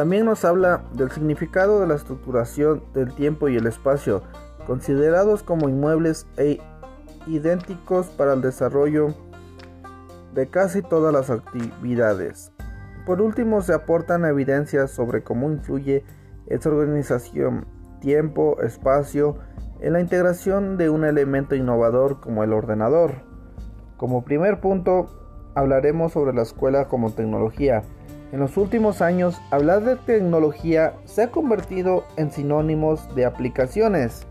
También nos habla del significado de la estructuración del tiempo y el espacio, considerados como inmuebles e idénticos para el desarrollo de casi todas las actividades. Por último, se aportan evidencias sobre cómo influye esta organización, tiempo, espacio, en la integración de un elemento innovador como el ordenador. Como primer punto, hablaremos sobre la escuela como tecnología. En los últimos años, hablar de tecnología se ha convertido en sinónimos de aplicaciones.